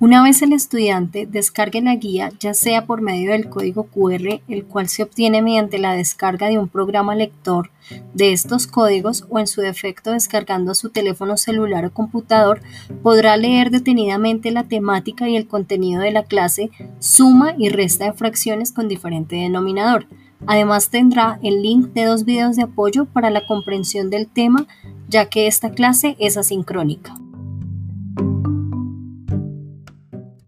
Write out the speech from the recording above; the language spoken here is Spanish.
Una vez el estudiante descargue la guía, ya sea por medio del código QR, el cual se obtiene mediante la descarga de un programa lector de estos códigos o en su defecto descargando a su teléfono celular o computador, podrá leer detenidamente la temática y el contenido de la clase, suma y resta de fracciones con diferente denominador. Además tendrá el link de dos videos de apoyo para la comprensión del tema, ya que esta clase es asincrónica.